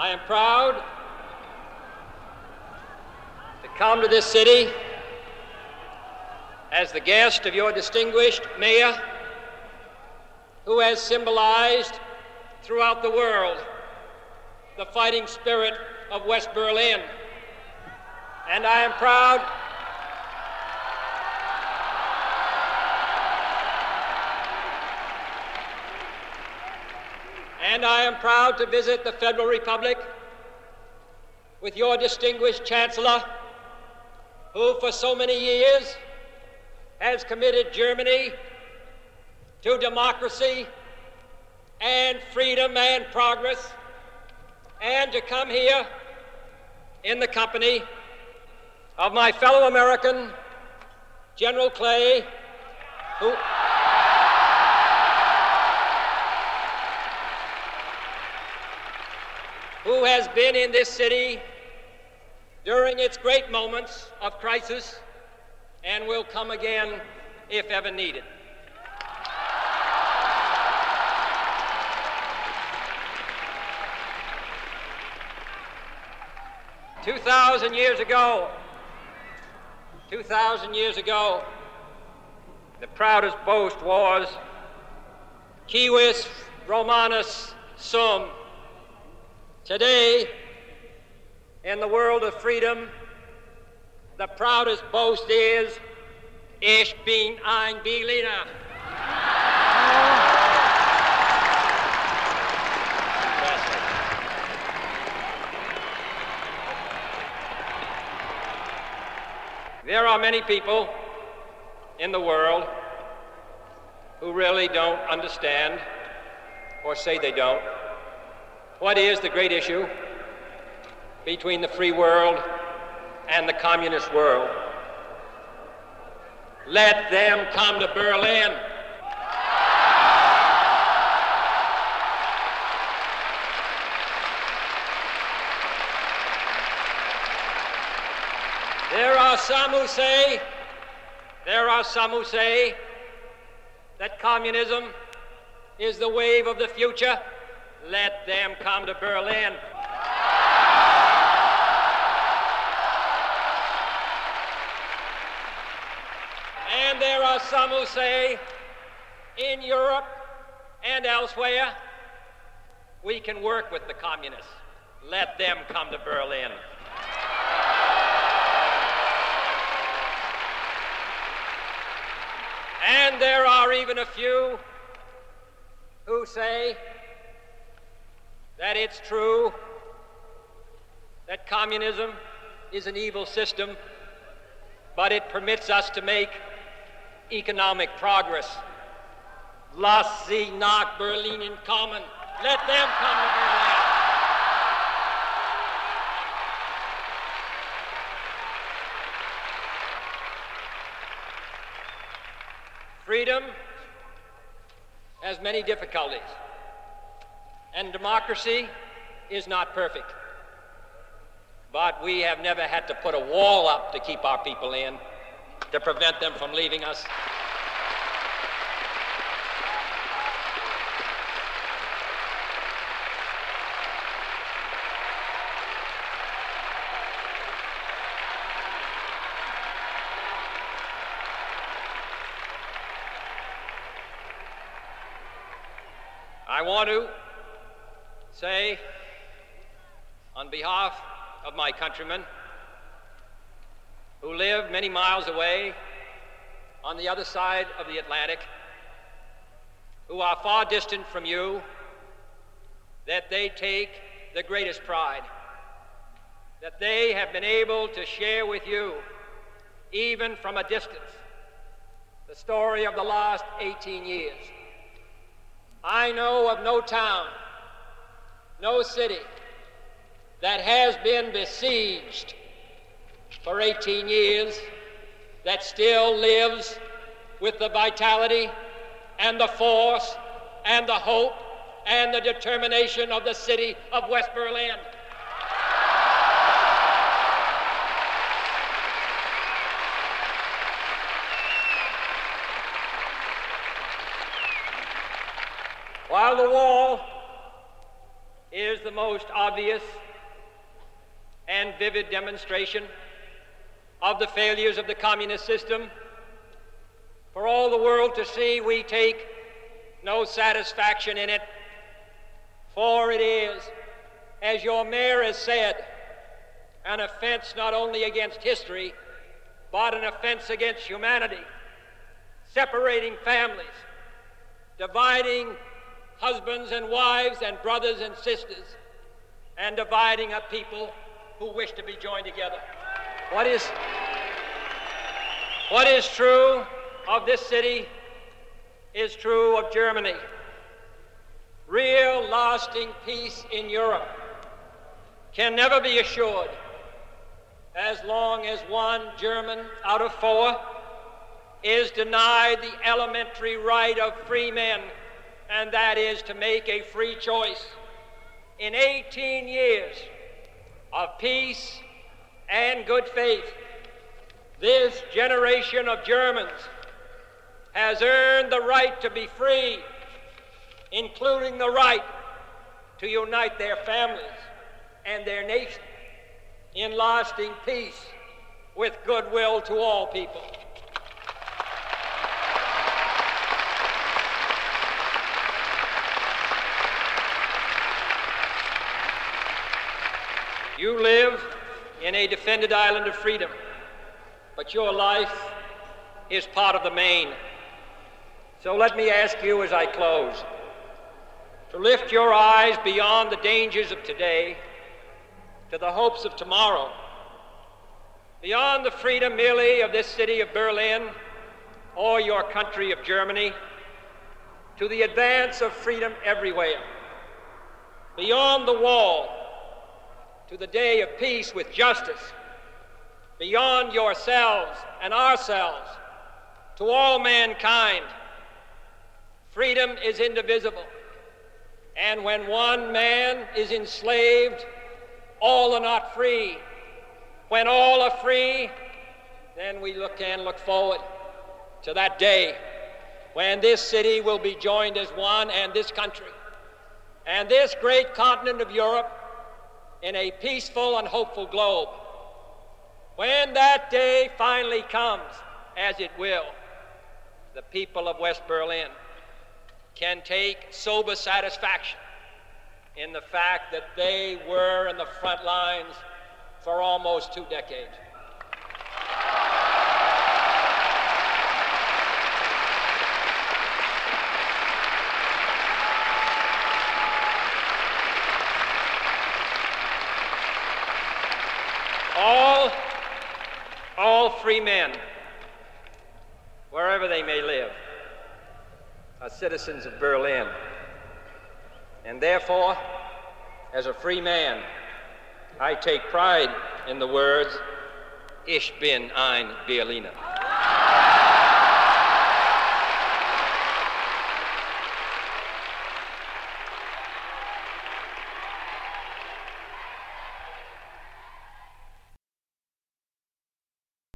I am proud to come to this city as the guest of your distinguished mayor, who has symbolized throughout the world the fighting spirit of West Berlin. And I am proud. And I am proud to visit the Federal Republic with your distinguished Chancellor, who for so many years has committed Germany to democracy and freedom and progress, and to come here in the company of my fellow American, General Clay, who. Has been in this city during its great moments of crisis and will come again if ever needed. Two thousand years ago, two thousand years ago, the proudest boast was Civis Romanus Sum. Today, in the world of freedom, the proudest boast is Ich bin ein Berliner. There are many people in the world who really don't understand, or say they don't, what is the great issue between the free world and the communist world. Let them come to Berlin. There are some who say, there are some who say that communism is the wave of the future. Let them come to Berlin. And there are some who say in Europe and elsewhere, we can work with the communists. Let them come to Berlin. And there are even a few who say that it's true that communism is an evil system, but it permits us to make economic progress. Lass sie nach Berlin kommen. Let them come to Berlin. Freedom has many difficulties, and democracy is not perfect. But we have never had to put a wall up to keep our people in, to prevent them from leaving us. I want to say, on behalf of my countrymen who live many miles away on the other side of the Atlantic, who are far distant from you, that they take the greatest pride, that they have been able to share with you, even from a distance, the story of the last 18 years. I know of no town, no city that has been besieged for 18 years that still lives with the vitality and the force and the hope and the determination of the city of West Berlin. While the wall is the most obvious and vivid demonstration of the failures of the communist system. For all the world to see, we take no satisfaction in it, for it is, as your mayor has said, an offense not only against history, but an offense against humanity, separating families, dividing husbands and wives and brothers and sisters, and dividing a people who wish to be joined together. What is, what is true of this city is true of Germany. Real lasting peace in Europe can never be assured as long as one German out of four is denied the elementary right of free men, and that is to make a free choice. In 18 years of peace and good faith, this generation of Germans has earned the right to be free, including the right to unite their families and their nation in lasting peace with goodwill to all people. You live in a defended island of freedom, but your life is part of the main. So let me ask you as I close to lift your eyes beyond the dangers of today to the hopes of tomorrow, beyond the freedom merely of this city of Berlin or your country of Germany, to the advance of freedom everywhere, beyond the wall to the day of peace with justice, beyond yourselves and ourselves to all mankind. Freedom is indivisible. And when one man is enslaved, all are not free. When all are free, then we look and look forward to that day when this city will be joined as one and this country and this great continent of Europe in a peaceful and hopeful globe. When that day finally comes, as it will, the people of West Berlin can take sober satisfaction in the fact that they were in the front lines for almost two decades. All, all free men, wherever they may live, are citizens of Berlin. And therefore, as a free man, I take pride in the words, Ich bin ein Berliner.